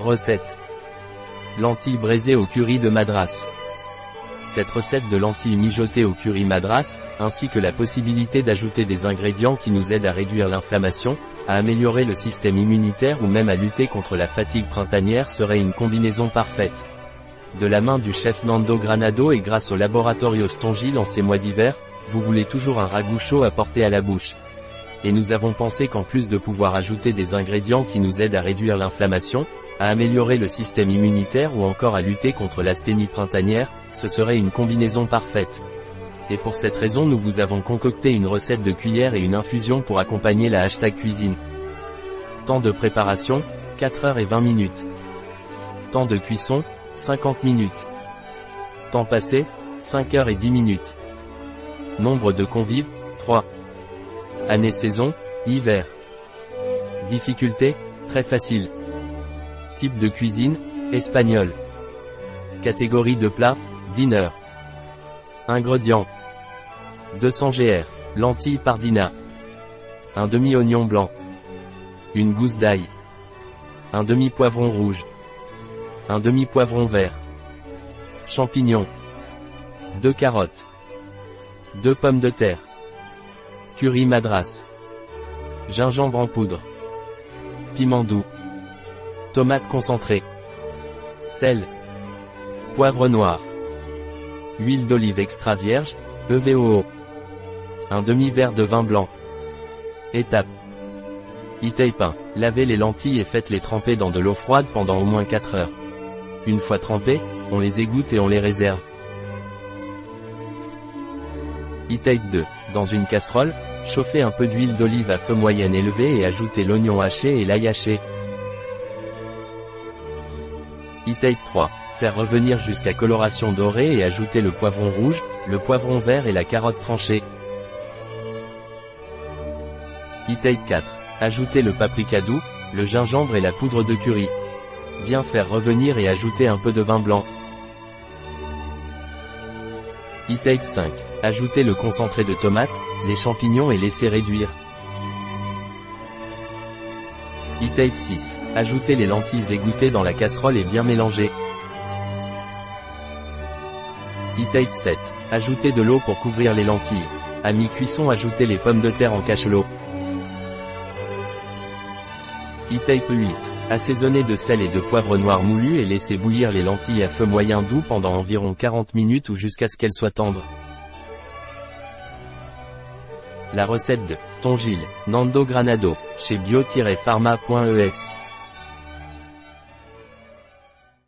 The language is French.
Recette. Lentilles braisées au curry de Madras. Cette recette de lentilles mijotées au curry Madras, ainsi que la possibilité d'ajouter des ingrédients qui nous aident à réduire l'inflammation, à améliorer le système immunitaire ou même à lutter contre la fatigue printanière serait une combinaison parfaite. De la main du chef Nando Granado et grâce au laboratorio Stongil en ces mois d'hiver, vous voulez toujours un ragoût chaud à porter à la bouche. Et nous avons pensé qu'en plus de pouvoir ajouter des ingrédients qui nous aident à réduire l'inflammation, à améliorer le système immunitaire ou encore à lutter contre l'asthénie printanière, ce serait une combinaison parfaite. Et pour cette raison nous vous avons concocté une recette de cuillère et une infusion pour accompagner la hashtag cuisine. Temps de préparation, 4 heures et 20 minutes. Temps de cuisson, 50 minutes. Temps passé, 5 heures et 10 minutes. Nombre de convives, 3. Année-saison, hiver. Difficulté, très facile. Type de cuisine, espagnol. Catégorie de plat, dinner. Ingrédients. 200 gr. Lentilles pardina. Un demi-oignon blanc. Une gousse d'ail. Un demi-poivron rouge. Un demi-poivron vert. Champignons. Deux carottes. Deux pommes de terre. Curry madras. Gingembre en poudre. Piment doux. Tomate concentrée. Sel. Poivre noir. Huile d'olive extra vierge, EVOO. Un demi-verre de vin blanc. Étape. Itaipin. Lavez les lentilles et faites-les tremper dans de l'eau froide pendant au moins 4 heures. Une fois trempées, on les égoutte et on les réserve. E-Type 2. Dans une casserole, chauffez un peu d'huile d'olive à feu moyen élevé et ajoutez l'oignon haché et l'ail haché. E-Type 3. Faire revenir jusqu'à coloration dorée et ajouter le poivron rouge, le poivron vert et la carotte tranchée. E-Type 4. Ajoutez le paprika doux, le gingembre et la poudre de curry. Bien faire revenir et ajouter un peu de vin blanc. E-Type 5. Ajoutez le concentré de tomate, les champignons et laissez réduire. E-Type 6. Ajoutez les lentilles égouttées dans la casserole et bien mélanger. E-Type 7. Ajoutez de l'eau pour couvrir les lentilles. À mi-cuisson ajoutez les pommes de terre en cachelot. E-Type 8. Assaisonnez de sel et de poivre noir moulu et laissez bouillir les lentilles à feu moyen doux pendant environ 40 minutes ou jusqu'à ce qu'elles soient tendres. La recette de Tongil, Nando Granado, chez bio-pharma.es